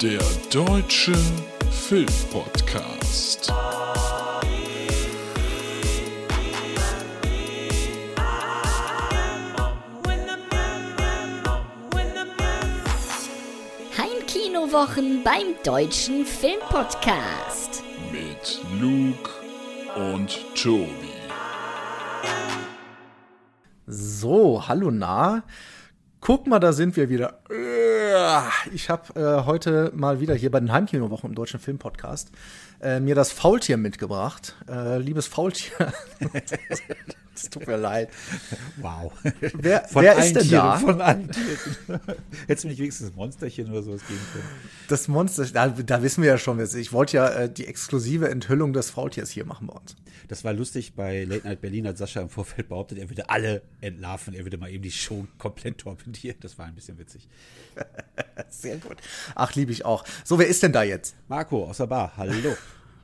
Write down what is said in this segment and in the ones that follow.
Der Deutsche Filmpodcast. Heimkinowochen beim Deutschen Filmpodcast. Mit Luke und Tobi. So, hallo nah. Guck mal, da sind wir wieder. Ich habe äh, heute mal wieder hier bei den Heimkinowochen im Deutschen Filmpodcast äh, mir das Faultier mitgebracht. Äh, liebes Faultier. Es tut mir leid. Wow. Wer, wer ist denn Tieren, da? Von allen Tieren. Hättest du nicht wenigstens ein Monsterchen oder sowas geben können? Das Monster, da, da wissen wir ja schon. Ich wollte ja äh, die exklusive Enthüllung des Faultiers hier machen bei uns. Das war lustig bei Late Night Berlin, hat Sascha im Vorfeld behauptet, er würde alle entlarven, er würde mal eben die Show komplett torpedieren. Das war ein bisschen witzig. Sehr gut. Ach, liebe ich auch. So, wer ist denn da jetzt? Marco aus der Bar, hallo.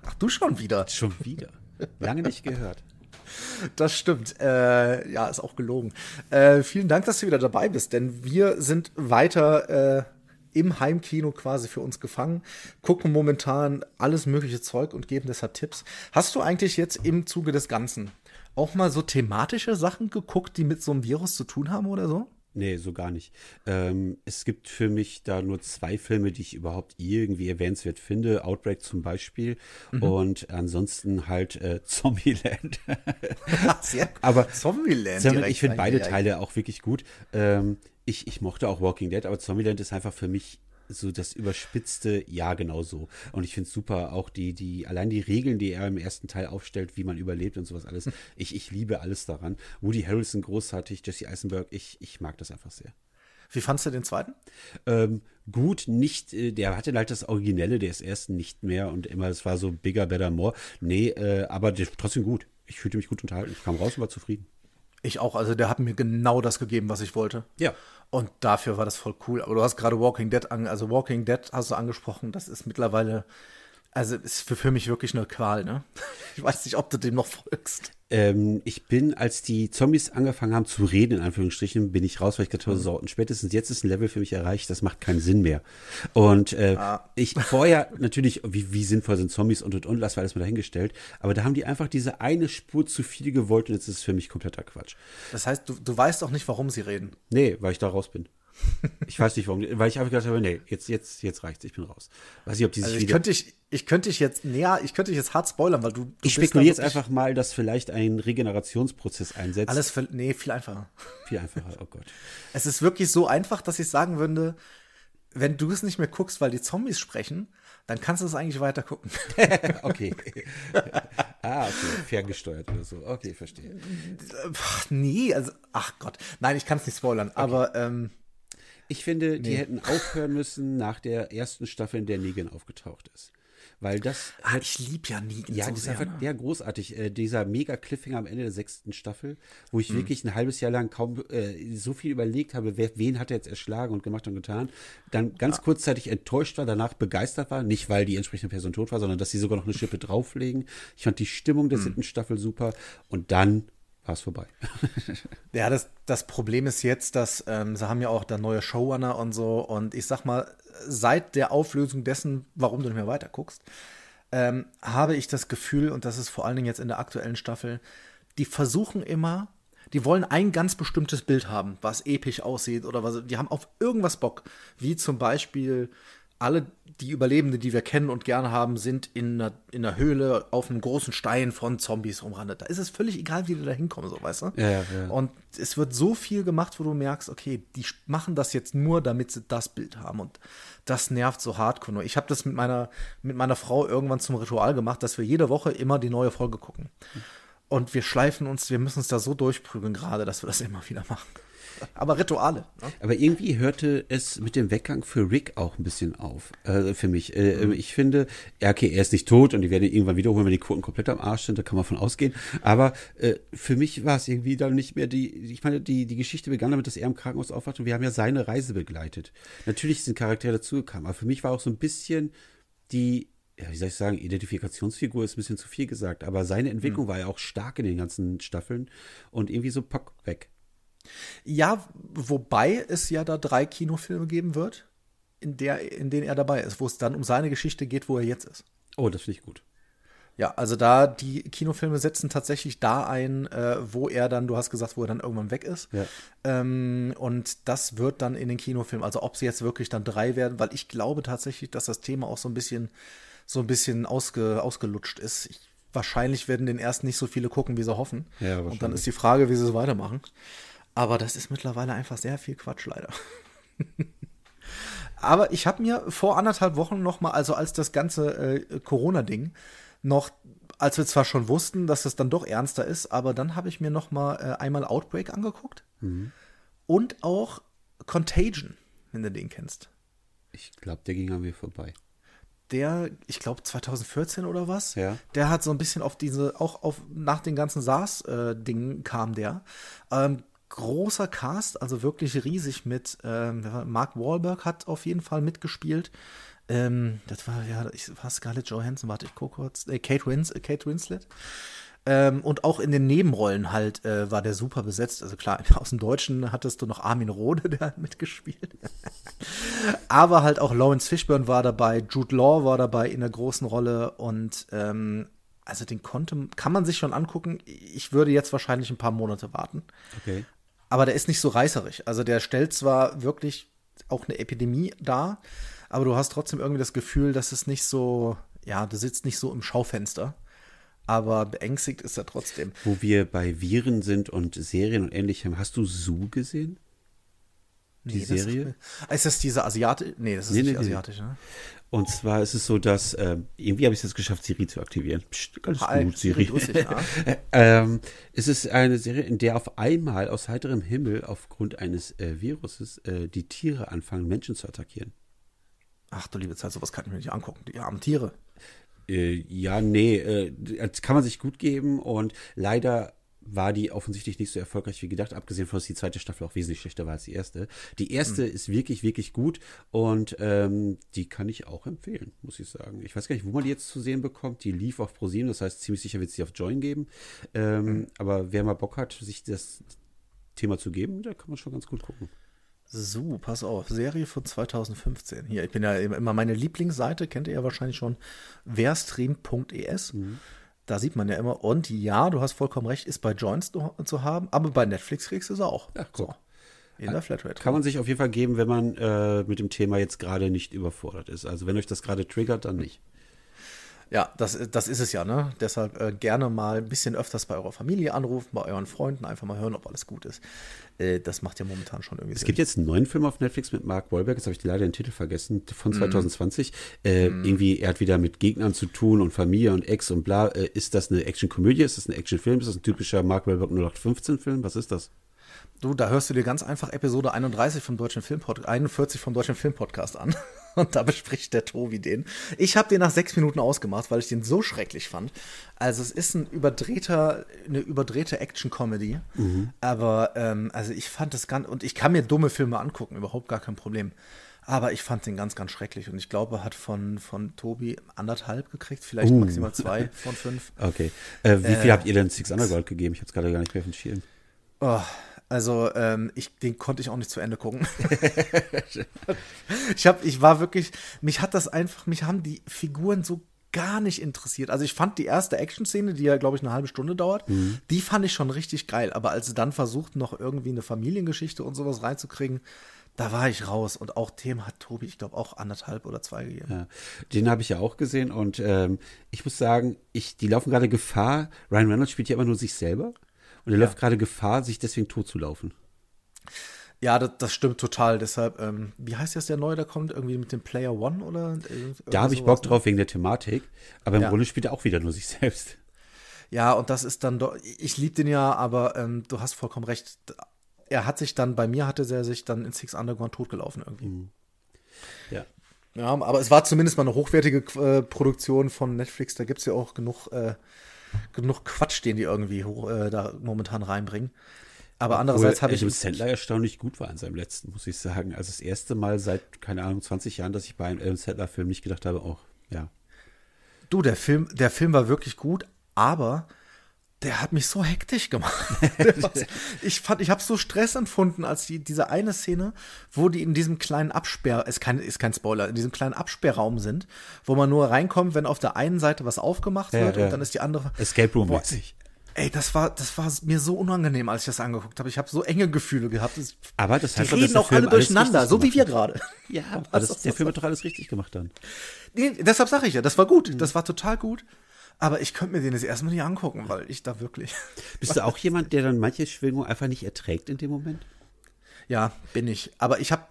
Ach, du schon wieder. Schon wieder. Lange nicht gehört. Das stimmt. Äh, ja, ist auch gelogen. Äh, vielen Dank, dass du wieder dabei bist, denn wir sind weiter äh, im Heimkino quasi für uns gefangen, gucken momentan alles mögliche Zeug und geben deshalb Tipps. Hast du eigentlich jetzt im Zuge des Ganzen auch mal so thematische Sachen geguckt, die mit so einem Virus zu tun haben oder so? Nee, so gar nicht. Ähm, es gibt für mich da nur zwei Filme, die ich überhaupt irgendwie erwähnenswert finde. Outbreak zum Beispiel und ansonsten halt äh, Zombieland. Sehr Aber Zombieland. Zombie- direkt ich finde beide. Teile auch wirklich gut. Ähm, ich, ich mochte auch Walking Dead, aber Zombieland ist einfach für mich so das überspitzte, ja, genau so. Und ich finde es super, auch die, die, allein die Regeln, die er im ersten Teil aufstellt, wie man überlebt und sowas alles. Ich, ich liebe alles daran. Woody Harrelson großartig, Jesse Eisenberg, ich, ich mag das einfach sehr. Wie fandst du den zweiten? Ähm, gut, nicht, äh, der hatte halt das Originelle des ersten nicht mehr und immer, es war so bigger, better, more. Nee, äh, aber trotzdem gut. Ich fühlte mich gut unterhalten. Ich kam raus und war zufrieden. Ich auch. Also der hat mir genau das gegeben, was ich wollte. Ja. Und dafür war das voll cool. Aber du hast gerade Walking Dead an, also Walking Dead hast du angesprochen, das ist mittlerweile, also ist für, für mich wirklich eine Qual, ne? Ich weiß nicht, ob du dem noch folgst. Ähm, ich bin, als die Zombies angefangen haben zu reden, in Anführungsstrichen, bin ich raus, weil ich gedacht habe, so, und spätestens jetzt ist ein Level für mich erreicht, das macht keinen Sinn mehr. Und äh, ich vorher natürlich, wie, wie sinnvoll sind Zombies und und und, lass wir alles mal dahingestellt, aber da haben die einfach diese eine Spur zu viel gewollt und jetzt ist es für mich kompletter Quatsch. Das heißt, du, du weißt auch nicht, warum sie reden. Nee, weil ich da raus bin. Ich weiß nicht warum, weil ich einfach gedacht habe, nee, jetzt, jetzt, jetzt reicht's, ich bin raus. Weiß nicht, ob die sich Also ich könnte dich, ich könnte dich jetzt näher, ich könnte dich jetzt hart spoilern, weil du, du ich spekuliere jetzt einfach mal, dass vielleicht ein Regenerationsprozess einsetzt. Alles, für, nee, viel einfacher. viel einfacher, oh Gott. Es ist wirklich so einfach, dass ich sagen würde, wenn du es nicht mehr guckst, weil die Zombies sprechen, dann kannst du es eigentlich weiter gucken. Okay. ah, okay. Ferngesteuert oder so. Okay, verstehe. Ach, nee, also, ach Gott. Nein, ich kann es nicht spoilern, aber ähm, Ich finde, die hätten aufhören müssen nach der ersten Staffel, in der Negan aufgetaucht ist. Weil das. ah, ich liebe ja nie Ja, so das ist sehr. einfach ne? ja, großartig. Äh, dieser mega Cliffhanger am Ende der sechsten Staffel, wo Mhm. ich wirklich ein halbes Jahr lang kaum äh, so viel überlegt habe, wer, wen hat er jetzt erschlagen und gemacht und getan. Dann ganz kurzzeitig enttäuscht war, danach begeistert war. Nicht, weil die entsprechende Person tot war, sondern dass sie sogar noch eine Schippe drauflegen. Ich fand die Stimmung Mhm. der siebten Staffel super. Und dann war es vorbei. Ja, das, das Problem ist jetzt, dass ähm, sie haben ja auch da neue Showrunner und so. Und ich sag mal, seit der Auflösung dessen, warum du nicht mehr weiter guckst, ähm, habe ich das Gefühl, und das ist vor allen Dingen jetzt in der aktuellen Staffel, die versuchen immer, die wollen ein ganz bestimmtes Bild haben, was episch aussieht oder was, die haben auf irgendwas Bock. Wie zum Beispiel alle die Überlebenden, die wir kennen und gerne haben, sind in einer, in einer Höhle auf einem großen Stein von Zombies umrandet. Da ist es völlig egal, wie die da hinkommen, so weißt du? Ja, ja, ja. Und es wird so viel gemacht, wo du merkst, okay, die machen das jetzt nur, damit sie das Bild haben. Und das nervt so hardcore. Ich habe das mit meiner, mit meiner Frau irgendwann zum Ritual gemacht, dass wir jede Woche immer die neue Folge gucken. Und wir schleifen uns, wir müssen uns da so durchprügeln gerade, dass wir das immer wieder machen. Aber Rituale. Ne? Aber irgendwie hörte es mit dem Weggang für Rick auch ein bisschen auf, äh, für mich. Äh, Ich finde, ja, okay, er ist nicht tot und die werden ihn irgendwann wiederholen, wenn die Quoten komplett am Arsch sind, da kann man von ausgehen. Aber äh, für mich war es irgendwie dann nicht mehr die, ich meine, die, die Geschichte begann damit, dass er im Krankenhaus aufwacht und wir haben ja seine Reise begleitet. Natürlich sind Charaktere dazugekommen, aber für mich war auch so ein bisschen die, ja, wie soll ich sagen, Identifikationsfigur ist ein bisschen zu viel gesagt, aber seine Entwicklung war ja auch stark in den ganzen Staffeln und irgendwie so pock weg. Ja, wobei es ja da drei Kinofilme geben wird. in, der, in denen er dabei ist, wo es dann um seine Geschichte geht, wo er jetzt ist. Oh, das finde ich gut. Ja, also da die Kinofilme setzen tatsächlich da ein, äh, wo er dann, du hast gesagt, wo er dann irgendwann weg ist. Ja. Ähm, und das wird dann in den Kinofilmen, also ob sie jetzt wirklich dann drei werden, weil ich glaube tatsächlich, dass das Thema auch so ein bisschen, so ein bisschen ausge, ausgelutscht ist. Ich, wahrscheinlich werden den ersten nicht so viele gucken, wie sie hoffen. Ja, und dann ist die Frage, wie sie es weitermachen. Aber das ist mittlerweile einfach sehr viel Quatsch, leider. Aber ich habe mir vor anderthalb Wochen noch mal, also als das ganze äh, Corona-Ding noch, als wir zwar schon wussten, dass es dann doch ernster ist, aber dann habe ich mir noch mal äh, einmal Outbreak angeguckt und auch Contagion, wenn du den kennst. Ich glaube, der ging an mir vorbei. Der, ich glaube 2014 oder was, Ja. der hat so ein bisschen auf diese, auch auf nach den ganzen SARS-Dingen kam der. Ähm, großer Cast, also wirklich riesig mit, ähm, Mark Wahlberg hat auf jeden Fall mitgespielt. Ähm, das war ja, ich war Scarlett Johansson, warte, ich gucke kurz, äh, Kate, Wins, äh, Kate Winslet. Ähm, und auch in den Nebenrollen halt äh, war der super besetzt. Also klar, aus dem Deutschen hattest du noch Armin Rohde, der hat mitgespielt. Aber halt auch Lawrence Fishburne war dabei, Jude Law war dabei in der großen Rolle und ähm, also den konnte, kann man sich schon angucken. Ich würde jetzt wahrscheinlich ein paar Monate warten. Okay. Aber der ist nicht so reißerig. Also der stellt zwar wirklich auch eine Epidemie dar, aber du hast trotzdem irgendwie das Gefühl, dass es nicht so, ja, du sitzt nicht so im Schaufenster. Aber beängstigt ist er trotzdem. Wo wir bei Viren sind und Serien und ähnlichem, hast du Zoo gesehen? Die Nee, das- Serie? Ist das diese Asiatische? Nee, das ist Nee, nicht nee, asiatisch, ne? Und zwar ist es so, dass ähm, irgendwie habe ich es jetzt geschafft, Siri zu aktivieren. Psst, alles Hi, gut, Siri, dich, ja. ähm, es ist eine Serie, in der auf einmal aus heiterem Himmel aufgrund eines äh, Viruses äh, die Tiere anfangen, Menschen zu attackieren. Ach du liebe Zeit, sowas kann ich mir nicht angucken. Die armen Tiere. Äh, ja, nee, äh, das kann man sich gut geben und leider war die offensichtlich nicht so erfolgreich wie gedacht, abgesehen von, dass die zweite Staffel auch wesentlich schlechter war als die erste. Die erste ist wirklich, wirklich gut und ähm, die kann ich auch empfehlen, muss ich sagen. Ich weiß gar nicht, wo man die jetzt zu sehen bekommt. Die lief auf ProSieben, das heißt, ziemlich sicher wird es die auf Join geben. Ähm, Aber wer mal Bock hat, sich das Thema zu geben, da kann man schon ganz gut gucken. So, pass auf. Serie von 2015. Hier, ich bin ja immer meine Lieblingsseite, kennt ihr ja wahrscheinlich schon, werstream.es. Da sieht man ja immer. Und ja, du hast vollkommen recht, ist bei Joints zu haben, aber bei Netflix kriegst du es auch. Ja, guck. so. In der Flatrate. Kann man sich auf jeden Fall geben, wenn man äh, mit dem Thema jetzt gerade nicht überfordert ist. Also wenn euch das gerade triggert, dann nicht. Ja, das, das ist es ja, ne? Deshalb äh, gerne mal ein bisschen öfters bei eurer Familie anrufen, bei euren Freunden, einfach mal hören, ob alles gut ist. Äh, das macht ja momentan schon irgendwie Es gibt jetzt einen neuen Film auf Netflix mit Mark Wahlberg, jetzt habe ich leider den Titel vergessen, von Mhm. 2020. Äh, Irgendwie, er hat wieder mit Gegnern zu tun und Familie und Ex und bla. Äh, ist das eine Actionkomödie? Ist das ein Actionfilm? Ist das ein typischer Mark Wahlberg 0815-Film? Was ist das? Du, da hörst du dir ganz einfach Episode 31 vom Deutschen Filmpodcast, 41 vom Deutschen Filmpodcast an. Und da bespricht der Tobi den. Ich habe den nach sechs Minuten ausgemacht, weil ich den so schrecklich fand. Also es ist ein überdrehter, eine überdrehte Action-Comedy. Aber ähm, also ich fand das ganz, und ich kann mir dumme Filme angucken, überhaupt gar kein Problem. Aber ich fand den ganz, ganz schrecklich. Und ich glaube, er hat von, von Tobi anderthalb gekriegt, vielleicht maximal zwei von fünf. Okay. Äh, wie viel habt ihr denn Six Underground gegeben? Ich habe es gerade gar nicht mehr auf dem Schirm. Oh, also ähm, ich, den konnte ich auch nicht zu Ende gucken. ich hab, ich war wirklich, mich hat das einfach, mich haben die Figuren so gar nicht interessiert. Also ich fand die erste Action-Szene, die ja, glaube ich, eine halbe Stunde dauert, die fand ich schon richtig geil. Aber als sie dann versuchten, noch irgendwie eine Familiengeschichte und sowas reinzukriegen, da war ich raus. Und auch Themen hat Tobi, ich glaube, auch anderthalb oder zwei gegeben. Ja, den habe ich ja auch gesehen und ähm, ich muss sagen, ich, die laufen gerade Gefahr. Ryan Reynolds spielt ja immer nur sich selber und er läuft gerade Gefahr, sich deswegen tot zu laufen. Ja, das, das stimmt total. Deshalb, ähm, wie heißt jetzt der neue, der kommt? Irgendwie mit dem Player One oder? Da habe ich Bock ne? drauf wegen der Thematik, aber im Ja. Grunde spielt er auch wieder nur sich selbst. Ja, und das ist dann doch, ich liebe den ja, aber ähm, du hast vollkommen recht. Er hat sich dann, bei mir hatte er sich dann in Six Underground totgelaufen irgendwie. Ja. Ja, aber es war zumindest mal eine hochwertige äh, Produktion von Netflix. Da gibt es ja auch genug, äh, genug Quatsch, den die irgendwie hoch, äh, da momentan reinbringen. Aber andererseits habe ich. Adam Sandler erstaunlich gut war in seinem letzten, muss ich sagen. Also das erste Mal seit, keine Ahnung, 20 Jahren, dass ich bei einem Adam Sandler-Film nicht gedacht habe, oh, ja. Du, der Film, der Film war wirklich gut, aber der hat mich so hektisch gemacht. ich fand, ich habe so Stress empfunden, als die, diese eine Szene, wo die in diesem kleinen Absperr, ist kein, ist kein Spoiler, in diesem kleinen Absperrraum sind, wo man nur reinkommt, wenn auf der einen Seite was aufgemacht Ja, wird ja. und dann ist die andere. Escape Room Boah, mäßig. Ey, das war, das war mir so unangenehm, als ich das angeguckt habe. Ich habe so enge Gefühle gehabt. Das, Aber das die heißt doch, dass reden auch alle durcheinander, so wie wir gerade. Ja, aber das, der Film hat doch alles richtig gemacht dann. Nee, deshalb sage ich ja, das war gut. Mhm. Das war total gut. Aber ich könnte mir den jetzt erstmal nicht angucken, weil ich da wirklich. Bist du auch jemand, der dann manche Schwingungen einfach nicht erträgt in dem Moment? Ja, bin ich. Aber ich habe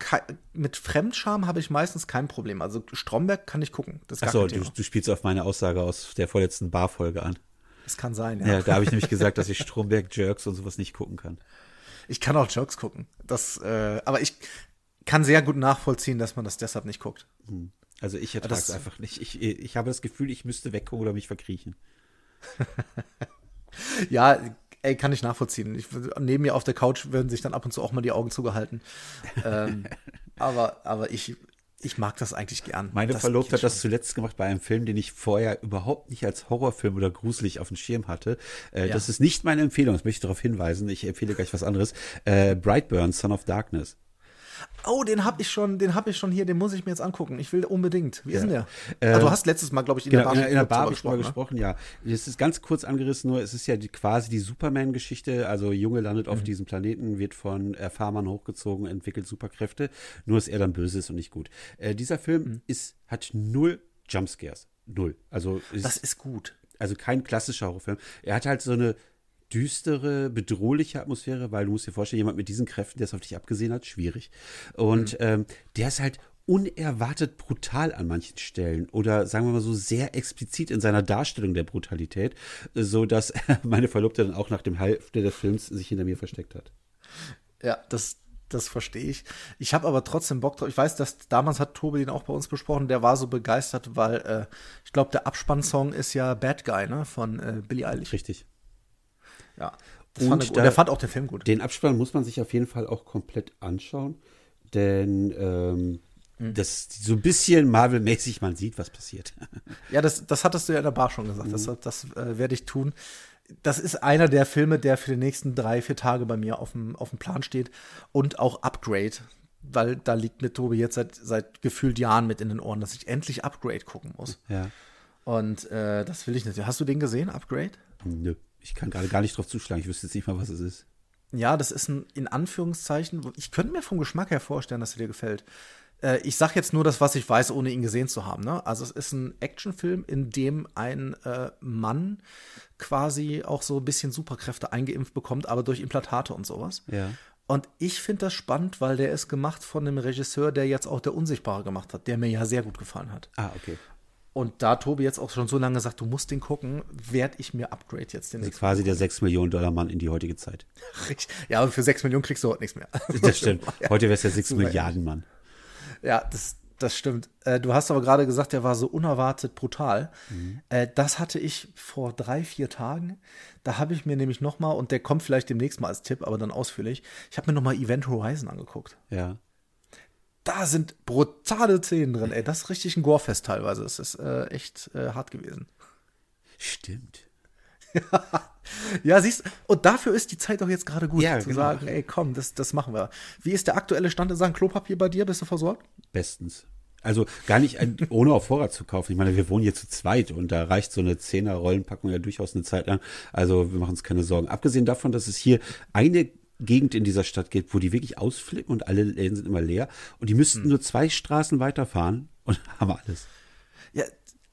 mit Fremdscham habe ich meistens kein Problem. Also Stromberg kann ich gucken. Das Achso, du, du spielst auf meine Aussage aus der vorletzten Barfolge an. Das kann sein, ja. Ja, da habe ich nämlich gesagt, dass ich Stromberg, Jerks und sowas nicht gucken kann. Ich kann auch Jokes gucken. Das, äh, aber ich kann sehr gut nachvollziehen, dass man das deshalb nicht guckt. Also ich ertrage es einfach nicht. Ich, ich habe das Gefühl, ich müsste weggucken oder mich verkriechen. Ja, ey, kann ich nachvollziehen. Ich, neben mir auf der Couch werden sich dann ab und zu auch mal die Augen zugehalten. ähm, aber, aber ich, ich mag das eigentlich gern. Meine das Verlobte hat das zuletzt gemacht bei einem Film, den ich vorher überhaupt nicht als Horrorfilm oder gruselig auf dem Schirm hatte. Äh, Ja. Das ist nicht meine Empfehlung, das möchte ich darauf hinweisen. Ich empfehle gleich was anderes. Äh, Brightburn, Son of Darkness. Oh, den habe ich schon, den habe ich schon hier, den muss ich mir jetzt angucken. Ich will unbedingt. Wie ist denn der? Äh, ah, du hast letztes Mal, glaube ich, in Genau, in, der der- in der Bar, Bar drüber ne? gesprochen, ja. Es ist ganz kurz angerissen, nur es ist ja die, quasi die Superman-Geschichte. Also Junge landet Mhm. auf diesem Planeten, wird von äh, Farmern hochgezogen, entwickelt Superkräfte, nur dass er dann böse ist und nicht gut. Äh, dieser Film Mhm. ist, hat null Jumpscares. Null. Also es Das ist gut. also kein klassischer Horrorfilm. Er hat halt so eine düstere, bedrohliche Atmosphäre, weil du musst dir vorstellen, jemand mit diesen Kräften, der es auf dich abgesehen hat, schwierig. Und ähm, der ist halt unerwartet brutal an manchen Stellen oder sagen wir mal so sehr explizit in seiner Darstellung der Brutalität, so dass meine Verlobte dann auch nach dem Hälfte des Films sich hinter mir versteckt hat. Ja, das, das verstehe ich. Ich habe aber trotzdem Bock drauf. Ich weiß, dass damals hat Tobi den auch bei uns besprochen. Der war so begeistert, weil äh, ich glaube, der Abspannsong ist ja Bad Guy, ne, von äh, Billie Eilish. Richtig. Ja. Das Und fand er der fand auch den Film gut. Den Abspann muss man sich auf jeden Fall auch komplett anschauen, denn ähm, das so ein bisschen Marvel-mäßig, man sieht, was passiert. Ja, das, das hattest du ja in der Bar schon gesagt. Mhm. Das, das äh, werde ich tun. Das ist einer der Filme, der für die nächsten drei, vier Tage bei mir auf dem, auf dem Plan steht. Und auch Upgrade. Weil da liegt mir Tobi jetzt seit, seit gefühlt Jahren mit in den Ohren, dass ich endlich Upgrade gucken muss. Ja. Und äh, das will ich nicht. Hast du den gesehen, Upgrade? Nö, ich kann gerade gar nicht drauf zuschlagen. Ich wüsste jetzt nicht mal, was es ist. Ja, das ist ein, in Anführungszeichen, ich könnte mir vom Geschmack her vorstellen, dass er dir gefällt. Äh, ich sag jetzt nur das, was ich weiß, ohne ihn gesehen zu haben. Ne? Also es ist ein Actionfilm, in dem ein äh, Mann quasi auch so ein bisschen Superkräfte eingeimpft bekommt, aber durch Implantate und sowas. Ja. Und ich finde das spannend, weil der ist gemacht von einem Regisseur, der jetzt auch der Unsichtbare gemacht hat, der mir ja sehr gut gefallen hat. Ah, okay. Und da Tobi jetzt auch schon so lange sagt, du musst den gucken, werde ich mir Upgrade jetzt den Also nächsten. quasi der 6 Millionen Dollar Mann in die heutige Zeit. Richtig. Ja, aber für 6 Millionen kriegst du heute nichts mehr. Das stimmt. Heute wäre es der 6 Super Milliarden Mann. Ja, das, das stimmt. Äh, du hast aber gerade gesagt, der war so unerwartet brutal. Mhm. Äh, das hatte ich vor drei, vier Tagen. Da habe ich mir nämlich noch mal, und der kommt vielleicht demnächst mal als Tipp, aber dann ausführlich, ich habe mir noch mal Event Horizon angeguckt. Ja. Da sind brutale Szenen drin. Ey, das ist richtig ein Gorefest teilweise. Es ist äh, echt äh, hart gewesen. Stimmt. Ja, siehst und dafür ist die Zeit doch jetzt gerade gut, Ja, zu genau. sagen, ey, komm, das, das machen wir. Wie ist der aktuelle Stand in Sachen Klopapier bei dir? Bist du versorgt? Bestens. Also gar nicht ohne auf Vorrat zu kaufen. Ich meine, wir wohnen hier zu zweit und da reicht so eine Zehner Rollenpackung ja durchaus eine Zeit lang. Also wir machen uns keine Sorgen. Abgesehen davon, dass es hier eine Gegend in dieser Stadt gibt, wo die wirklich ausflippen und alle Läden sind immer leer und die müssten nur zwei Straßen weiterfahren und haben alles.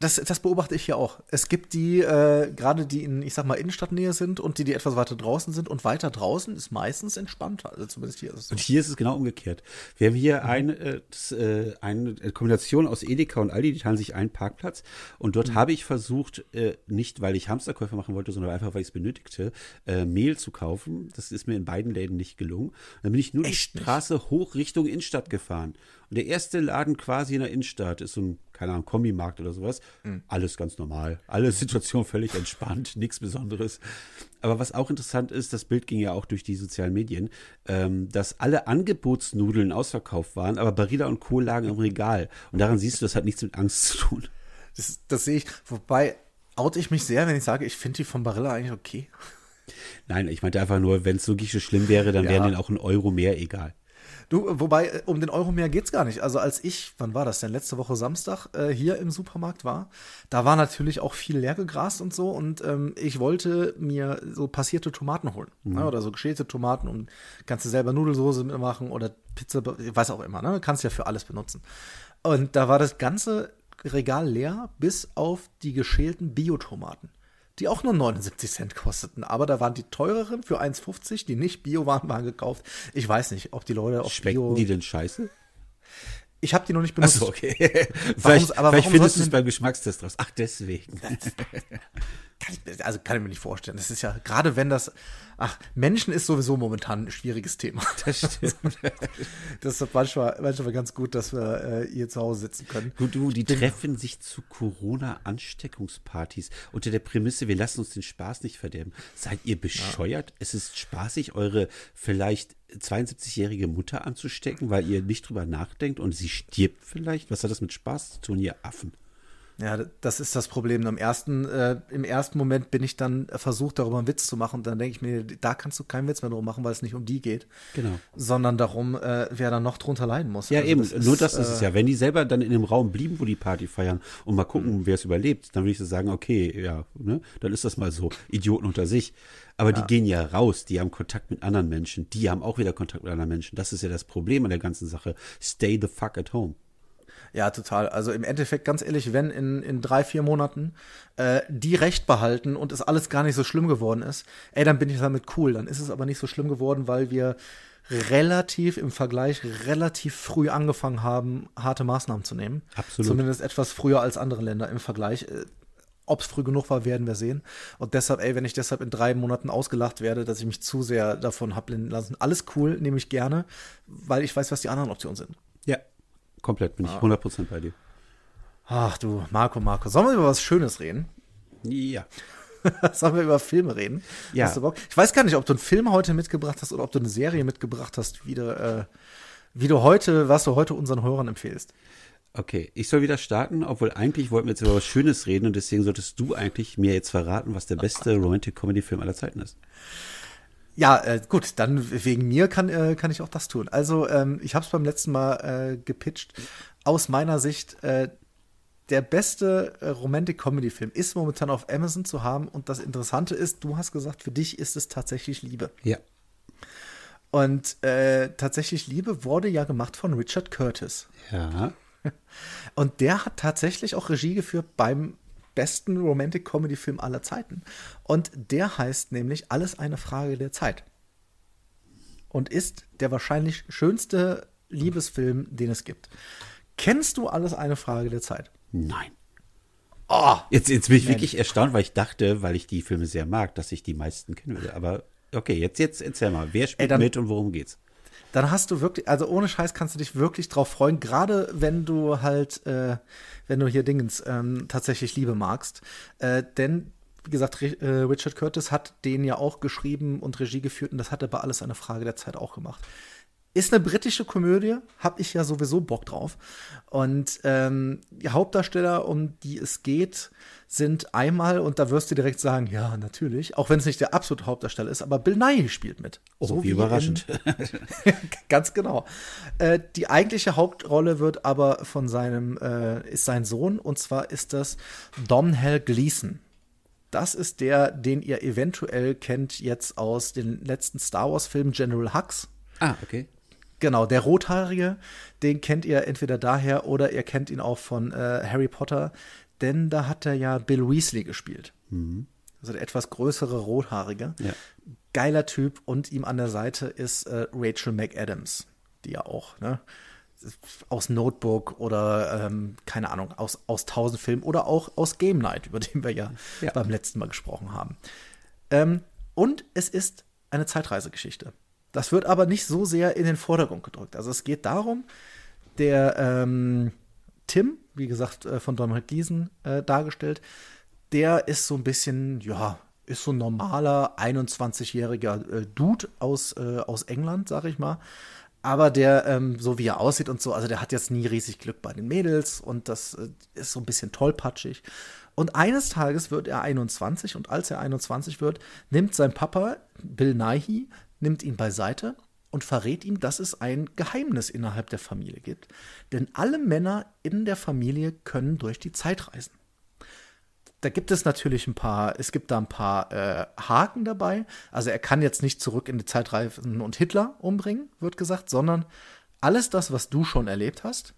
Das, das beobachte ich hier auch. Es gibt die, äh, gerade die in, ich sag mal, Innenstadtnähe sind und die, die etwas weiter draußen sind. Und weiter draußen ist meistens entspannter. Also zumindest hier ist es so. Und hier ist es genau umgekehrt. Wir haben hier eine, äh, das, äh, eine Kombination aus Edeka und Aldi, die teilen sich einen Parkplatz. Und dort habe ich versucht, äh, nicht weil ich Hamsterkäufe machen wollte, sondern einfach weil ich es benötigte, äh, Mehl zu kaufen. Das ist mir in beiden Läden nicht gelungen. Dann bin ich nur Echt die nicht? Straße hoch Richtung Innenstadt gefahren. Und der erste Laden quasi in der Innenstadt ist so ein, keine Ahnung, Kombimarkt oder sowas. Alles ganz normal. Alle Situation völlig entspannt, nichts Besonderes. Aber was auch interessant ist, das Bild ging ja auch durch die sozialen Medien, ähm, dass alle Angebotsnudeln ausverkauft waren, aber Barilla und Co. lagen im Regal. Und daran siehst du, das hat nichts mit Angst zu tun. Das, das sehe ich. Wobei, oute ich mich sehr, wenn ich sage, ich finde die von Barilla eigentlich okay. Nein, ich meinte einfach nur, wenn es wirklich so schlimm wäre, dann Ja. wären denen auch ein Euro mehr egal. Du, wobei, äh, um den Euro mehr geht's gar nicht. Also als ich, wann war das denn, letzte Woche Samstag, äh, hier im Supermarkt war, da war natürlich auch viel leer gegrast und so und ähm, ich wollte mir so passierte Tomaten holen. Ne, oder so geschälte Tomaten und kannst du selber Nudelsoße mitmachen oder Pizza, was auch immer, ne? Kannst ja für alles benutzen. Und da war das ganze Regal leer, bis auf die geschälten Biotomaten. Die auch nur 79 Cent kosteten. Aber da waren die teureren für 1,50, die nicht Bio waren, waren gekauft. Ich weiß nicht, ob die Leute auf Schmecken Bio. die denn scheiße? Ich habe die noch nicht benutzt. Achso, okay. Warum- vielleicht aber vielleicht findest du es beim Geschmackstest raus. Ach, deswegen. Kann ich, also kann ich mir nicht vorstellen. Das ist ja, gerade wenn das, ach, Menschen ist sowieso momentan ein schwieriges Thema. Das stimmt. Das ist manchmal, manchmal ganz gut, dass wir äh, hier zu Hause sitzen können. Gut, du, die treffen sich zu Corona-Ansteckungspartys unter der Prämisse, wir lassen uns den Spaß nicht verderben. Seid ihr bescheuert? Es ist spaßig, eure vielleicht 72-jährige Mutter anzustecken, weil ihr nicht drüber nachdenkt und sie stirbt vielleicht? Was hat das mit Spaß zu tun, ihr Affen? Ja, das ist das Problem. Im ersten, äh, Im ersten Moment bin ich dann versucht, darüber einen Witz zu machen. Und dann denke ich mir, da kannst du keinen Witz mehr drum machen, weil es nicht um die geht. Genau. Sondern darum, äh, wer dann noch drunter leiden muss. Ja, Also eben, das nur das ist äh, es ja. Wenn die selber dann in dem Raum blieben, wo die Party feiern und mal gucken, wer es überlebt, dann würde ich so sagen, okay, ja, ne, dann ist das mal so. Idioten unter sich. Aber die gehen ja raus, die haben Kontakt mit anderen Menschen, die haben auch wieder Kontakt mit anderen Menschen. Das ist ja das Problem an der ganzen Sache. Stay the fuck at home. Ja, total. Also im Endeffekt, ganz ehrlich, wenn in, in drei, vier Monaten äh, die Recht behalten und es alles gar nicht so schlimm geworden ist, ey, dann bin ich damit cool. Dann ist es aber nicht so schlimm geworden, weil wir relativ im Vergleich relativ früh angefangen haben, harte Maßnahmen zu nehmen. Absolut. Zumindest etwas früher als andere Länder im Vergleich. Äh, Ob es früh genug war, werden wir sehen. Und deshalb, ey, wenn ich deshalb in drei Monaten ausgelacht werde, dass ich mich zu sehr davon hab blenden lassen, alles cool, nehme ich gerne, weil ich weiß, was die anderen Optionen sind. Ja. Komplett bin ich 100% bei dir. Ach du, Marco, Marco. Sollen wir über was Schönes reden? Ja. Sollen wir über Filme reden? Ja. Hast du Bock? Ich weiß gar nicht, ob du einen Film heute mitgebracht hast oder ob du eine Serie mitgebracht hast, wie du, äh, wie du heute, was du heute unseren Hörern empfehlst. Okay, ich soll wieder starten, obwohl eigentlich wollten wir jetzt über was Schönes reden und deswegen solltest du eigentlich mir jetzt verraten, was der beste Romantic Comedy Film aller Zeiten ist. Ja, äh, gut, dann wegen mir kann, äh, kann ich auch das tun. Also, ähm, ich habe es beim letzten Mal äh, gepitcht. Aus meiner Sicht, äh, der beste äh, Romantic-Comedy-Film ist momentan auf Amazon zu haben. Und das Interessante ist, du hast gesagt, für dich ist es tatsächlich Liebe. Ja. Und äh, tatsächlich Liebe wurde ja gemacht von Richard Curtis. Ja. Und der hat tatsächlich auch Regie geführt beim besten Romantic Comedy Film aller Zeiten. Und der heißt nämlich Alles eine Frage der Zeit. Und ist der wahrscheinlich schönste Liebesfilm, den es gibt. Kennst du Alles eine Frage der Zeit? Nein. Oh, Jetzt, jetzt bin ich wirklich erstaunt, weil ich dachte, weil ich die Filme sehr mag, dass ich die meisten kennen würde. Aber okay, jetzt, jetzt erzähl mal, wer spielt dann- mit und worum geht's? Dann hast du wirklich, also ohne Scheiß kannst du dich wirklich drauf freuen, gerade wenn du halt, äh, wenn du hier Dingens ähm, tatsächlich Liebe magst. Äh, denn, wie gesagt, Ri- äh, Richard Curtis hat den ja auch geschrieben und Regie geführt und das hat er bei Alles eine Frage der Zeit auch gemacht. Ist eine britische Komödie, hab ich ja sowieso Bock drauf. Und ähm, die Hauptdarsteller, um die es geht, sind einmal, und da wirst du direkt sagen, ja, natürlich, auch wenn es nicht der absolute Hauptdarsteller ist, aber Bill Nye spielt mit. Oh, So wie in- überraschend. Ganz genau. Äh, die eigentliche Hauptrolle wird aber von seinem, äh, ist sein Sohn, und zwar ist das Domhnall Gleeson. Das ist der, den ihr eventuell kennt jetzt aus den letzten Star Wars-Filmen General Hux. ah, okay. Genau, der Rothaarige, den kennt ihr entweder daher oder ihr kennt ihn auch von äh, Harry Potter, denn da hat er ja Bill Weasley gespielt. Also der etwas größere Rothaarige. Ja. Geiler Typ und ihm an der Seite ist äh, Rachel McAdams, die ja auch, ne? Aus Notebook oder ähm, keine Ahnung, aus, aus tausend Filmen oder auch aus Game Night, über den wir ja, Ja. beim letzten Mal gesprochen haben. Ähm, und es ist eine Zeitreisegeschichte. Das wird aber nicht so sehr in den Vordergrund gedrückt. Also es geht darum, der ähm, Tim, wie gesagt, äh, von Donald Gleason äh, dargestellt, der ist so ein bisschen, ja, ist so ein normaler 21-jähriger äh, Dude aus, äh, aus England, sag ich mal. Aber der, ähm, so wie er aussieht und so, also der hat jetzt nie riesig Glück bei den Mädels und das äh, ist so ein bisschen tollpatschig. Und eines Tages wird er 21 und als er 21 wird, nimmt sein Papa, Bill Nighy, nimmt ihn beiseite und verrät ihm, dass es ein Geheimnis innerhalb der Familie gibt. Denn alle Männer in der Familie können durch die Zeit reisen. Da gibt es natürlich ein paar, es gibt da ein paar äh, Haken dabei. Also er kann jetzt nicht zurück in die Zeit reisen und Hitler umbringen, wird gesagt, sondern alles das, was du schon erlebt hast,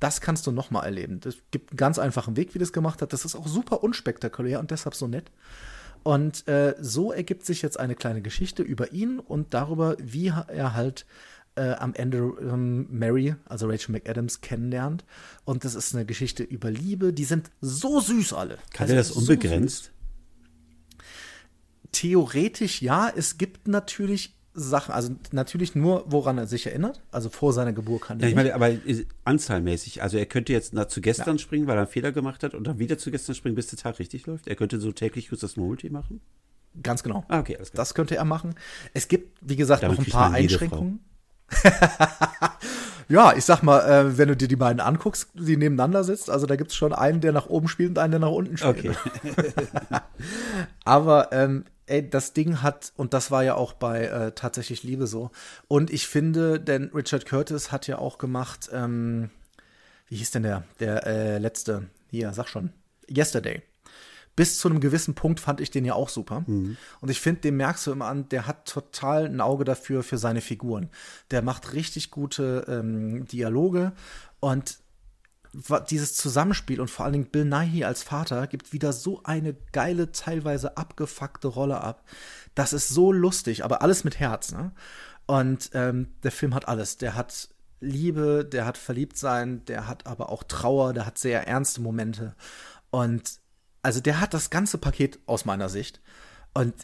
das kannst du noch mal erleben. Es gibt einen ganz einfachen Weg, wie das gemacht hat. Das ist auch super unspektakulär und deshalb so nett. Und äh, so ergibt sich jetzt eine kleine Geschichte über ihn und darüber, wie er halt äh, am Ende ähm, Mary, also Rachel McAdams, kennenlernt. Und das ist eine Geschichte über Liebe. Die sind so süß alle. Kann Also er das so unbegrenzt? süß. Theoretisch ja. Es gibt natürlich Sachen, also natürlich nur, woran er sich erinnert. Also vor seiner Geburt kann Ja, er ich nicht. meine, aber äh, anzahlmäßig. Also er könnte jetzt nach zu gestern springen, weil er einen Fehler gemacht hat und dann wieder zu gestern springen, bis der Tag richtig läuft. Er könnte so täglich kurz das Murmeltier machen. Ganz genau. Ah, okay, alles klar. Das könnte er machen. Es gibt, wie gesagt, Damit noch ein paar Einschränkungen. ja, ich sag mal, äh, wenn du dir die beiden anguckst, die nebeneinander sitzt, also da gibt es schon einen, der nach oben spielt und einen, der nach unten spielt. Okay. Aber ähm, ey, das Ding hat, und das war ja auch bei äh, Tatsächlich Liebe so. Und ich finde, denn Richard Curtis hat ja auch gemacht, ähm, wie hieß denn der? Der äh, letzte, hier, sag schon, Yesterday. Bis zu einem gewissen Punkt fand ich den ja auch super. Und ich finde, den merkst du immer an, der hat total ein Auge dafür, für seine Figuren. Der macht richtig gute ähm, Dialoge und dieses Zusammenspiel und vor allen Dingen Bill Nighy als Vater gibt wieder so eine geile, teilweise abgefuckte Rolle ab. Das ist so lustig, aber alles mit Herz. Ne? Und ähm, der Film hat alles. Der hat Liebe, der hat Verliebtsein, der hat aber auch Trauer, der hat sehr ernste Momente. Und also der hat das ganze Paket aus meiner Sicht. Und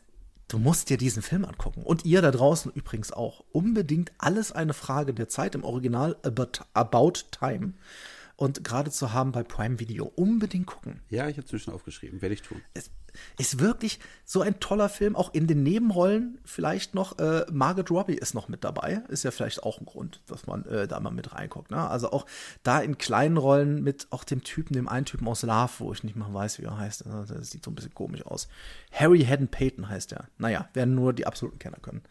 du musst dir diesen Film angucken. Und ihr da draußen übrigens auch. Unbedingt alles eine Frage der Zeit im Original About, About Time. Und gerade zu haben bei Prime Video. Unbedingt gucken. Ja, ich habe schon aufgeschrieben. Werde ich tun. Es ist wirklich so ein toller Film. Auch in den Nebenrollen vielleicht noch. Äh, Margaret Robbie ist noch mit dabei. Ist ja vielleicht auch ein Grund, dass man äh, da mal mit reinguckt. Ne? Also auch da in kleinen Rollen mit auch dem Typen, dem einen Typen aus Love, wo ich nicht mal weiß, wie er heißt. Also, Das sieht so ein bisschen komisch aus. Harry Haddon Payton heißt er. Naja, werden nur die absoluten Kenner können.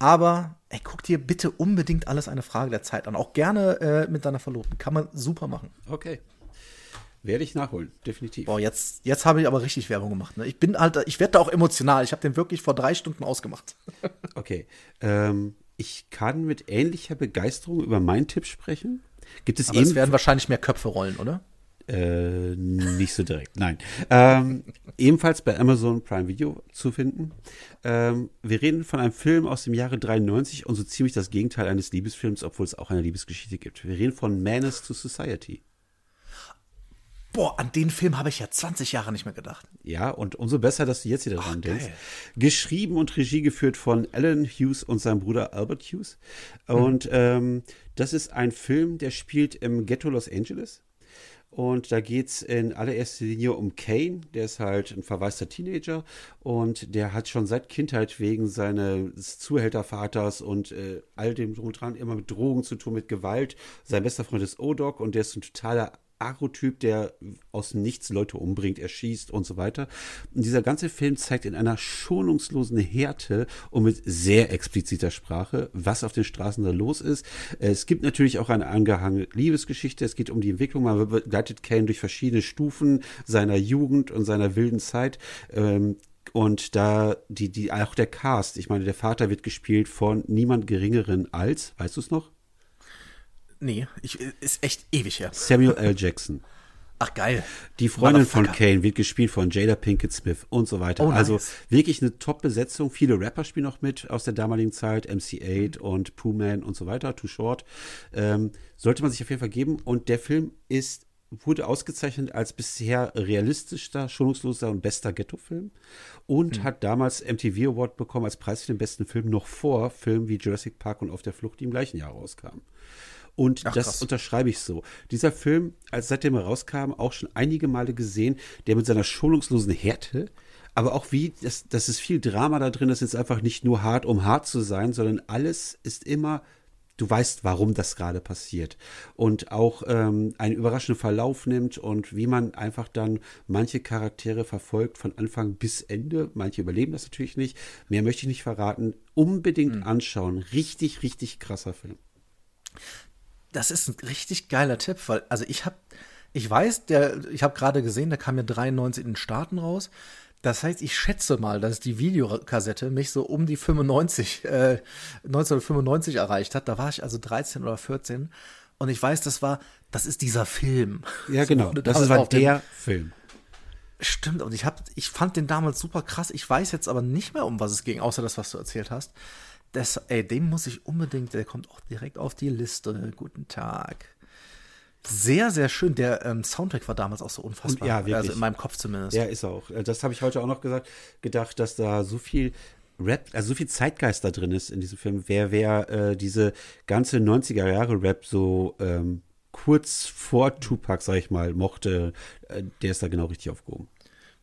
Aber ey, guck dir bitte unbedingt alles eine Frage der Zeit an. Auch gerne äh, mit deiner Verlobten. Kann man super machen. Okay. Werde ich nachholen, definitiv. Boah, jetzt, jetzt habe ich aber richtig Werbung gemacht. Ne? Ich bin halt, ich werde da auch emotional. Ich habe den wirklich vor drei Stunden ausgemacht. Okay. Ähm, ich kann mit ähnlicher Begeisterung über meinen Tipp sprechen. Gibt es Aber es eben werden wahrscheinlich mehr Köpfe rollen, oder? Äh, nicht so direkt, nein. Ähm, ebenfalls bei Amazon Prime Video zu finden. Ähm, wir reden von einem Film aus dem Jahre 93 und so ziemlich das Gegenteil eines Liebesfilms, obwohl es auch eine Liebesgeschichte gibt. Wir reden von Menace to Society. Boah, an den Film habe ich ja 20 Jahre nicht mehr gedacht. Ja, und umso besser, dass du jetzt wieder dran denkst. Geschrieben und Regie geführt von Alan Hughes und seinem Bruder Albert Hughes. Und ähm, das ist ein Film, der spielt im Ghetto Los Angeles. Und da geht es in allererster Linie um Kane, der ist halt ein verwaister Teenager und der hat schon seit Kindheit wegen seines Zuhältervaters und äh, all dem drum und dran immer mit Drogen zu tun, mit Gewalt. Sein bester Freund ist O-Dog und der ist ein totaler Agrotyp, der aus Nichts Leute umbringt, erschießt und so weiter. Und dieser ganze Film zeigt in einer schonungslosen Härte und mit sehr expliziter Sprache, was auf den Straßen da los ist. Es gibt natürlich auch eine angehangene Liebesgeschichte. Es geht um die Entwicklung. Man begleitet Kane durch verschiedene Stufen seiner Jugend und seiner wilden Zeit. Ähm, und da die, die, auch der Cast, ich meine, der Vater wird gespielt von niemand geringeren als, weißt du es noch? Nee, ich, ist echt ewig her. Samuel L. Jackson. Ach, geil. Die Freundin von. Kane wird gespielt von Jada Pinkett Smith und so weiter. Oh, nice. Also wirklich eine Top-Besetzung. Viele Rapper spielen noch mit aus der damaligen Zeit. MC8 Mhm. und Pooh Man und so weiter. Too Short. Ähm, sollte man sich auf jeden Fall geben. Und der Film ist wurde ausgezeichnet als bisher realistischster, schonungsloser und bester Ghetto-Film und Mhm. hat damals MTV Award bekommen als Preis für den besten Film noch vor Filmen wie Jurassic Park und Auf der Flucht, die im gleichen Jahr rauskamen. Und Ach, das krass. unterschreibe ich so. Dieser Film, als seitdem er rauskam, auch schon einige Male gesehen, der mit seiner schonungslosen Härte, aber auch wie, das, das ist viel Drama da drin, das ist einfach nicht nur hart, um hart zu sein, sondern alles ist immer du weißt, warum das gerade passiert. Und auch ähm, einen überraschenden Verlauf nimmt und wie man einfach dann manche Charaktere verfolgt von Anfang bis Ende. Manche überleben das natürlich nicht. Mehr möchte ich nicht verraten. Unbedingt mhm. anschauen. Richtig, richtig krasser Film. Das ist ein richtig geiler Tipp, weil, also ich habe, ich weiß, der, ich habe gerade gesehen, der kam ja 93 in den Staaten raus. Das heißt, ich schätze mal, dass die Videokassette mich so um die 95, äh, 1995 erreicht hat. Da war ich also 13 oder 14. Und ich weiß, das war, das ist dieser Film. Ja, genau. So, das war der Film. Stimmt. Und ich hab, ich fand den damals super krass. Ich weiß jetzt aber nicht mehr, um was es ging, außer das, was du erzählt hast. Das, ey, den muss ich unbedingt, der kommt auch direkt auf die Liste. Guten Tag. Sehr, sehr schön. Der ähm, Soundtrack war damals auch so unfassbar. Und, ja, wirklich. Also in meinem Kopf zumindest. Ja, ist auch. Äh, das habe ich heute auch noch gesagt, gedacht, dass da so viel Rap, also so viel Zeitgeist da drin ist in diesem Film. Wer, wer äh, diese ganze 90er Jahre Rap so ähm, kurz vor Tupac, sag ich mal, mochte, äh, der ist da genau richtig aufgehoben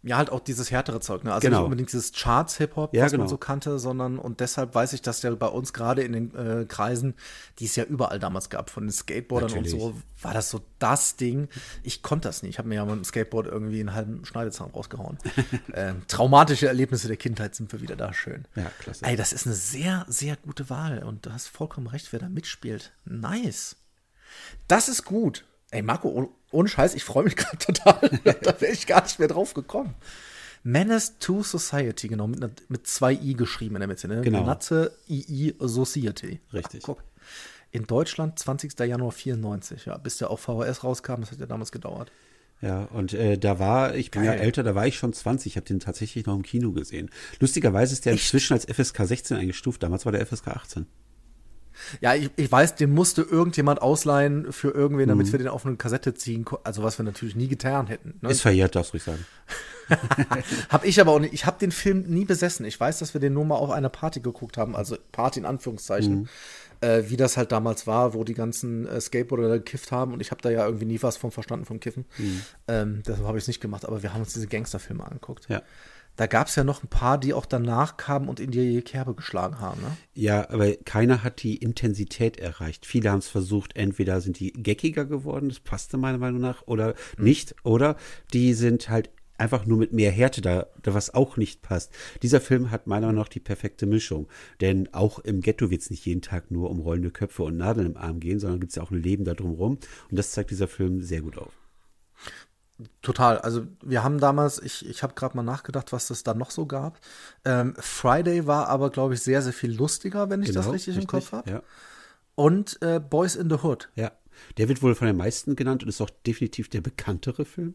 ja, halt auch dieses härtere Zeug, ne? Also genau. nicht unbedingt dieses Charts-Hip-Hop, ja, was genau. man so kannte, sondern und deshalb weiß ich, dass ja bei uns gerade in den äh, Kreisen, die es ja überall damals gab, von den Skateboardern Natürlich. und so, war das so das Ding. Ich konnte das nicht. Ich habe mir ja mit dem Skateboard irgendwie einen halben Schneidezahn rausgehauen. ähm, traumatische Erlebnisse der Kindheit sind wir wieder da schön. Ja, klasse. Ey, das ist eine sehr, sehr gute Wahl und du hast vollkommen recht, wer da mitspielt. Nice. Das ist gut. Ey, Marco, ohne Scheiß, ich freue mich gerade total. da wäre ich gar nicht mehr drauf gekommen. Menace to Society, genau, mit, mit zwei I geschrieben in der Mitte. Ne? Genau. Menace II Society. Richtig. Ach, guck. In Deutschland 20. Januar 94, ja, bis der auf VHS rauskam, das hat ja damals gedauert. Ja, und äh, da war, ich bin Geil. ja älter, da war ich schon 20, ich habe den tatsächlich noch im Kino gesehen. Lustigerweise ist der Echt? inzwischen als FSK 16 eingestuft, damals war der FSK 18. Ja, ich, ich weiß, den musste irgendjemand ausleihen für irgendwen, damit mhm. wir den auf eine Kassette ziehen konnten. Also was wir natürlich nie getan hätten. Ne? Ist verjährt, darfst du ruhig sagen. hab ich aber auch nicht. Ich habe den Film nie besessen. Ich weiß, dass wir den nur mal auf einer Party geguckt haben, also Party in Anführungszeichen. Mhm. Äh, wie das halt damals war, wo die ganzen äh, Skateboarder gekifft haben und ich habe da ja irgendwie nie was von verstanden vom Kiffen. Mhm. Ähm, deshalb habe ich es nicht gemacht, aber wir haben uns diese Gangsterfilme angeguckt. Ja. Da gab es ja noch ein paar, die auch danach kamen und in die Kerbe geschlagen haben. Ne? Ja, aber keiner hat die Intensität erreicht. Viele haben es versucht, entweder sind die geckiger geworden, das passte meiner Meinung nach, oder mhm. nicht, oder die sind halt einfach nur mit mehr Härte da, was auch nicht passt. Dieser Film hat meiner Meinung nach die perfekte Mischung. Denn auch im Ghetto wird es nicht jeden Tag nur um rollende Köpfe und Nadeln im Arm gehen, sondern gibt es ja auch ein Leben da drumherum. Und das zeigt dieser Film sehr gut auf. Total. Also wir haben damals, ich, ich habe gerade mal nachgedacht, was es da noch so gab. Ähm, Friday war aber, glaube ich, sehr, sehr viel lustiger, wenn ich genau, das richtig, richtig, im Kopf habe. Ja. Und äh, Boys in the Hood. Ja. Der wird wohl von den meisten genannt und ist auch definitiv der bekanntere Film.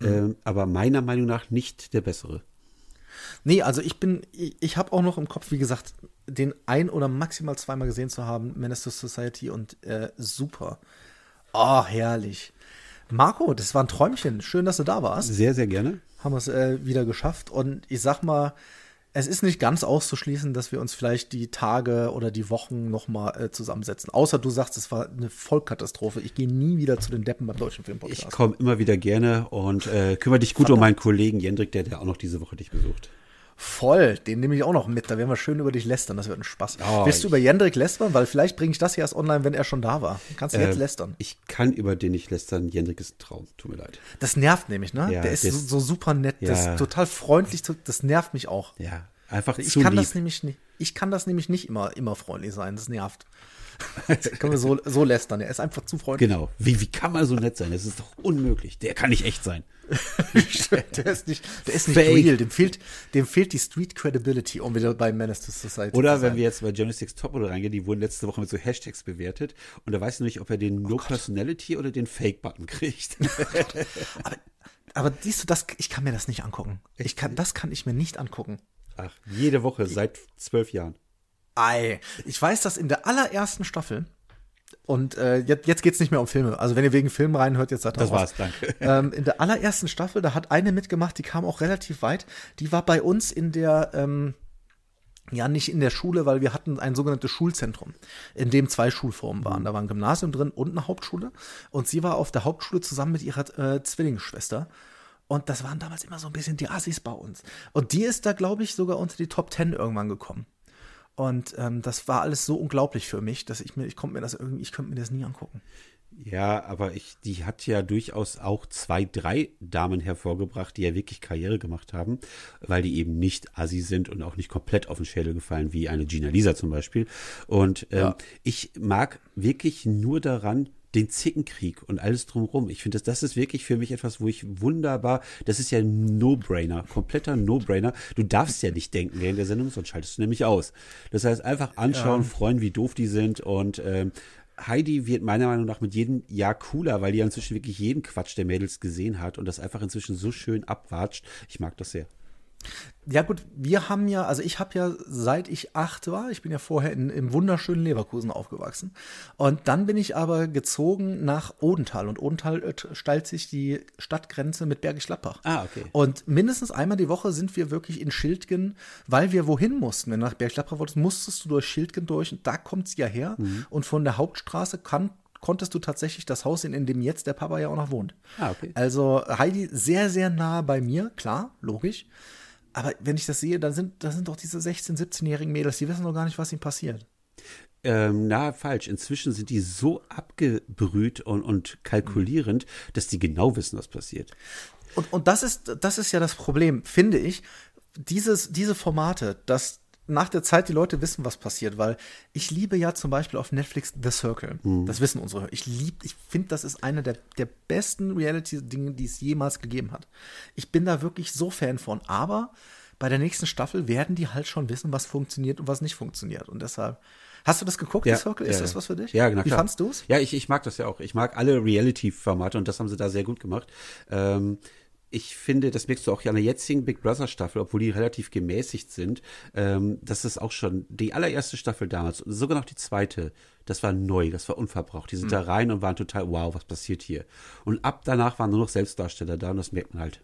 Mhm. Ähm, aber meiner Meinung nach nicht der bessere. Nee, also ich bin, ich, ich habe auch noch im Kopf, wie gesagt, den ein oder maximal zweimal gesehen zu haben, Menace to Society und äh, super. Oh, herrlich. Marco, das war ein Träumchen. Schön, dass du da warst. Sehr, sehr gerne. Haben wir es äh, wieder geschafft. Und ich sag mal, es ist nicht ganz auszuschließen, dass wir uns vielleicht die Tage oder die Wochen nochmal äh, zusammensetzen. Außer du sagst, es war eine Vollkatastrophe. Ich gehe nie wieder zu den Deppen beim Deutschen Filmpodcast. Ich komme immer wieder gerne und äh, kümmere dich gut Verdammt. um meinen Kollegen Jendrik, der, der auch noch diese Woche dich besucht. Voll, den nehme ich auch noch mit. Da werden wir schön über dich lästern. Das wird ein Spaß. Oh, Willst du über Jendrik lästern? Weil vielleicht bringe ich das hier erst online, wenn er schon da war. Kannst du äh, jetzt lästern? Ich kann über den nicht lästern. Jendrik ist ein Traum. Tut mir leid. Das nervt nämlich, ne? Ja, der ist so, so, super nett. Ja. Das ist total freundlich. Das nervt mich auch. Ja, einfach ich zu kann lieb. Das nämlich nicht, ich kann das nämlich nicht immer, immer freundlich sein. Das nervt. können wir so, so lästern. Er ist einfach zu freundlich. Genau. Wie, wie kann man so nett sein? Das ist doch unmöglich. Der kann nicht echt sein. der ist nicht, der ist nicht real. Dem fehlt, dem fehlt die Street Credibility, um wieder bei Menace to Society Oder wenn wir jetzt bei Journalistics Topmodel reingehen, die wurden letzte Woche mit so Hashtags bewertet. Und da weißt du nicht, ob er den oh No Gott. Personality oder den Fake-Button kriegt. aber, aber siehst du, das, ich kann mir das nicht angucken. Ich kann, das kann ich mir nicht angucken. Ach, jede Woche seit zwölf Jahren. Ei. Ich weiß, dass in der allerersten Staffel, und äh, jetzt, jetzt geht es nicht mehr um Filme. Also wenn ihr wegen Filmen reinhört, jetzt seid ihr Das war's, danke. Ähm, in der allerersten Staffel, da hat eine mitgemacht, die kam auch relativ weit. Die war bei uns in der, ähm, ja, nicht in der Schule, weil wir hatten ein sogenanntes Schulzentrum, in dem zwei Schulformen waren. Da war ein Gymnasium drin und eine Hauptschule. Und sie war auf der Hauptschule zusammen mit ihrer äh, Zwillingsschwester. Und das waren damals immer so ein bisschen die Assis bei uns. Und die ist da, glaube ich, sogar unter die Top Ten irgendwann gekommen. Und ähm, das war alles so unglaublich für mich, dass ich mir, ich konnte mir das irgendwie, ich könnte mir das nie angucken. Ja, aber ich, die hat ja durchaus auch zwei, drei Damen hervorgebracht, die ja wirklich Karriere gemacht haben, weil die eben nicht assi sind und auch nicht komplett auf den Schädel gefallen, wie eine Gina Lisa zum Beispiel. Und ähm, Ja. ich mag wirklich nur daran, den Zickenkrieg und alles drumherum. Ich finde, das, das ist wirklich für mich etwas, wo ich wunderbar, das ist ja ein No-Brainer, kompletter No-Brainer. Du darfst ja nicht denken während der Sendung, sonst schaltest du nämlich aus. Das heißt, einfach anschauen, freuen, wie doof die sind und ähm, Heidi wird meiner Meinung nach mit jedem Jahr cooler, weil die ja inzwischen wirklich jeden Quatsch der Mädels gesehen hat und das einfach inzwischen so schön abwatscht. Ich mag das sehr. Ja gut, wir haben ja, also ich habe ja seit ich acht war, ich bin ja vorher in, im wunderschönen Leverkusen aufgewachsen und dann bin ich aber gezogen nach Odenthal und Odenthal äh, stellt sich die Stadtgrenze mit Bergisch Gladbach. Ah, okay. Und mindestens einmal die Woche sind wir wirklich in Schildgen, weil wir wohin mussten. Wenn du nach Bergisch Gladbach wolltest, musstest du durch Schildgen durch und da kommt's ja her und von der Hauptstraße kann konntest du tatsächlich das Haus sehen, in dem jetzt der Papa ja auch noch wohnt. Ah, okay. Also Heidi sehr, sehr nah bei mir, klar, logisch. Aber wenn ich das sehe, dann sind, das sind doch diese 16-, 17-jährigen Mädels, die wissen doch gar nicht, was ihnen passiert. Ähm, na, falsch. Inzwischen sind die so abgebrüht und, und kalkulierend, dass die genau wissen, was passiert. Und, und das ist, das ist ja das Problem, finde ich. Dieses, diese Formate, dass nach der Zeit die Leute wissen, was passiert, weil ich liebe ja zum Beispiel auf Netflix The Circle. Das wissen unsere. Hörer. Ich liebe, ich finde, das ist eine der, der besten Reality-Dinge, die es jemals gegeben hat. Ich bin da wirklich so Fan von. Aber bei der nächsten Staffel werden die halt schon wissen, was funktioniert und was nicht funktioniert. Und deshalb. Hast du das geguckt, The Circle? Ist ja, das was für dich? Ja, genau. Wie klar. fandst du es? Ja, ich, ich mag das ja auch. Ich mag alle Reality-Formate und das haben sie da sehr gut gemacht. Ähm, ich finde, das merkst du auch ja an der jetzigen Big Brother Staffel, obwohl die relativ gemäßigt sind, ähm, das ist auch schon die allererste Staffel damals, sogar noch die zweite, das war neu, das war unverbraucht. Die sind da rein und waren total, wow, was passiert hier? Und ab danach waren nur noch Selbstdarsteller da und das merkt man halt.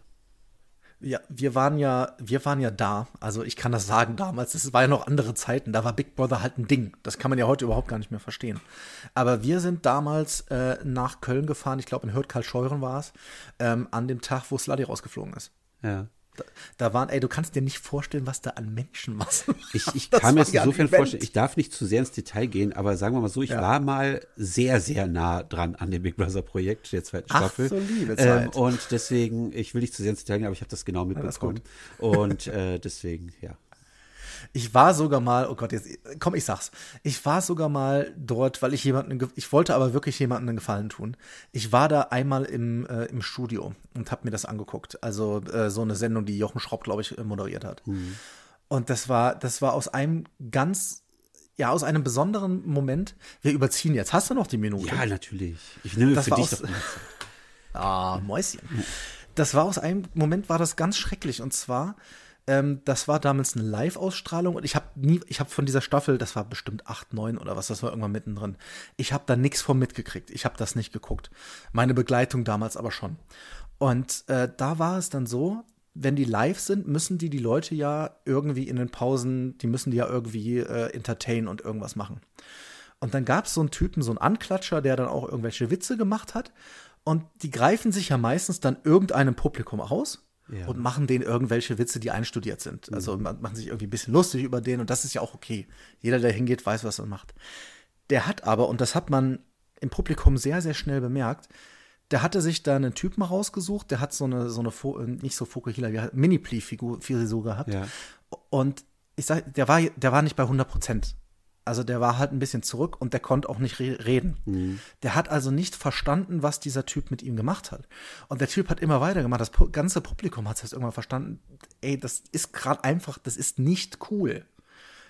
Ja, wir waren ja, wir waren ja da. Also ich kann das sagen damals. Es war ja noch andere Zeiten. Da war Big Brother halt ein Ding. Das kann man ja heute überhaupt gar nicht mehr verstehen. Aber wir sind damals äh, nach Köln gefahren. Ich glaube in Hürth-Karlscheuren war es. Ähm, an dem Tag, wo Sluddy rausgeflogen ist. Ja. Da, da waren, ey, du kannst dir nicht vorstellen, was da an Menschenmassen Ich, ich Das kann mir war das ja insofern Event. vorstellen, ich darf nicht zu sehr ins Detail gehen, aber sagen wir mal so, ich Ja. war mal sehr, sehr nah dran an dem Big Brother Projekt der zweiten Ach, Staffel. so liebe ähm, Zeit. und deswegen, ich will nicht zu sehr ins Detail gehen, aber ich habe das genau das ist mitbekommen. und äh, deswegen, ja. Ich war sogar mal, oh Gott, jetzt, komm, ich sag's. Ich war sogar mal dort, weil ich jemanden, ich wollte aber wirklich jemandem einen Gefallen tun. Ich war da einmal im, äh, im Studio und habe mir das angeguckt. Also äh, so eine Sendung, die Jochen Schropp, glaube ich, äh, moderiert hat. Und das war, das war aus einem ganz, ja, aus einem besonderen Moment. Wir überziehen jetzt. Hast du noch die Minute? Ja, natürlich. Ich nehme Das für dich aus-. Ah, Mäuschen. Das war aus einem Moment war das ganz schrecklich und zwar ähm, das war damals eine Live-Ausstrahlung und ich habe nie, ich habe von dieser Staffel, das war bestimmt 8, 9 oder was, das war irgendwann mittendrin. Ich habe da nichts von mitgekriegt. Ich habe das nicht geguckt. Meine Begleitung damals aber schon. Und äh, da war es dann so, wenn die live sind, müssen die die Leute ja irgendwie in den Pausen, die müssen die ja irgendwie äh, entertainen und irgendwas machen. Und dann gab es so einen Typen, so einen Anklatscher, der dann auch irgendwelche Witze gemacht hat. Und die greifen sich ja meistens dann irgendeinem Publikum aus Ja. und machen denen irgendwelche Witze, die einstudiert sind. Also man machen sich irgendwie ein bisschen lustig über den und das ist ja auch okay. Jeder, der hingeht, weiß, was er macht. Der hat aber, und das hat man im Publikum sehr, sehr schnell bemerkt, der hatte sich da einen Typen rausgesucht, der hat so eine, so eine, äh, nicht so Fokuhila, wie Mini-Plee-Figur gehabt. Ja. Und ich sag, der war, der war nicht bei 100 Prozent. Also der war halt ein bisschen zurück und der konnte auch nicht re reden. Der hat also nicht verstanden, was dieser Typ mit ihm gemacht hat. Und der Typ hat immer weitergemacht. Das ganze Publikum hat es irgendwann verstanden. Ey, das ist gerade einfach, das ist nicht cool.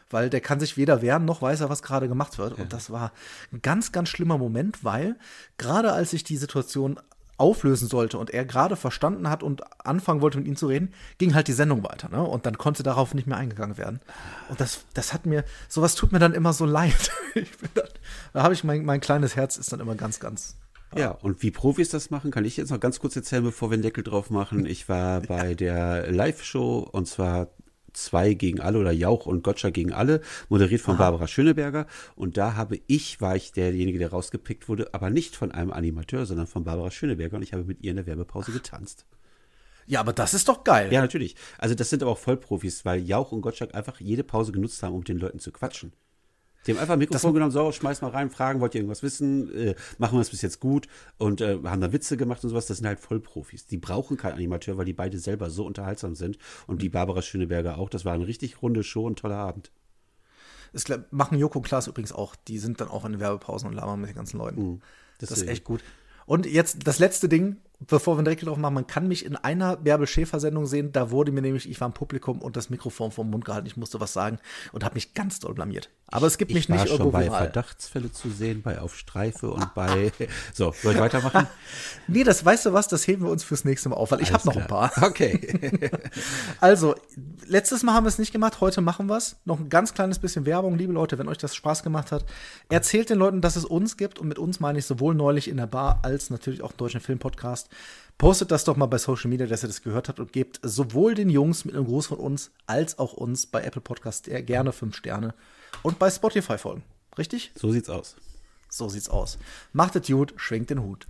Weil der kann sich weder wehren, noch weiß er, was gerade gemacht wird. Und das war ein ganz, ganz schlimmer Moment, weil gerade als sich die Situation auflösen sollte und er gerade verstanden hat und anfangen wollte, mit ihm zu reden, ging halt die Sendung weiter, ne? Und dann konnte darauf nicht mehr eingegangen werden. Und das, das hat mir, sowas tut mir dann immer so leid. Dann, da habe ich mein, mein kleines Herz ist dann immer ganz, ganz. Ja, und wie Profis das machen, kann ich jetzt noch ganz kurz erzählen, bevor wir den Deckel drauf machen. Ich war bei der Live-Show und zwar zwei gegen alle oder Jauch und Gotcha gegen alle, moderiert von Barbara Schöneberger. Und da habe ich, war ich derjenige, der rausgepickt wurde, aber nicht von einem Animateur, sondern von Barbara Schöneberger und ich habe mit ihr in der Werbepause getanzt. Ja, aber das ist doch geil. Ja, natürlich. Also das sind aber auch Vollprofis, weil Jauch und Gottschalk einfach jede Pause genutzt haben, um mit den Leuten zu quatschen. Die haben einfach ein Mikrofon genommen, so, schmeiß mal rein, fragen, wollt ihr irgendwas wissen, äh, machen wir es bis jetzt gut und äh, haben da Witze gemacht und sowas. Das sind halt Vollprofis. Die brauchen keinen Animateur, weil die beide selber so unterhaltsam sind und die Barbara Schöneberger auch. Das war eine richtig runde Show und toller Abend. Das machen Joko und Klaas übrigens auch. Die sind dann auch in den Werbepausen und labern mit den ganzen Leuten. Mhm, das ist echt gut. Und jetzt das letzte Ding, bevor wir direkt drauf machen, man kann mich in einer Bärbel Schäfer Sendung sehen, da wurde mir nämlich, ich war im Publikum und das Mikrofon vom Mund gehalten, ich musste was sagen und habe mich ganz doll blamiert. Aber es gibt mich ich war nicht schon irgendwo bei viral. Verdachtsfälle zu sehen, bei Auf Streife und bei. So, soll ich weitermachen? Nee, das weißt du was, das heben wir uns fürs nächste Mal auf, weil ich habe noch ein paar. Okay. Also, letztes Mal haben wir es nicht gemacht, heute machen wir es. Noch ein ganz kleines bisschen Werbung, liebe Leute, wenn euch das Spaß gemacht hat. Erzählt den Leuten, dass es uns gibt und mit uns meine ich sowohl neulich in der Bar als natürlich auch im deutschen Filmpodcast. Postet das doch mal bei Social Media, dass ihr das gehört habt und gebt sowohl den Jungs mit einem Gruß von uns als auch uns bei Apple Podcast gerne fünf Sterne und bei Spotify folgen. Richtig? so sieht's aus. So sieht's aus. Macht es gut, schwenkt den Hut.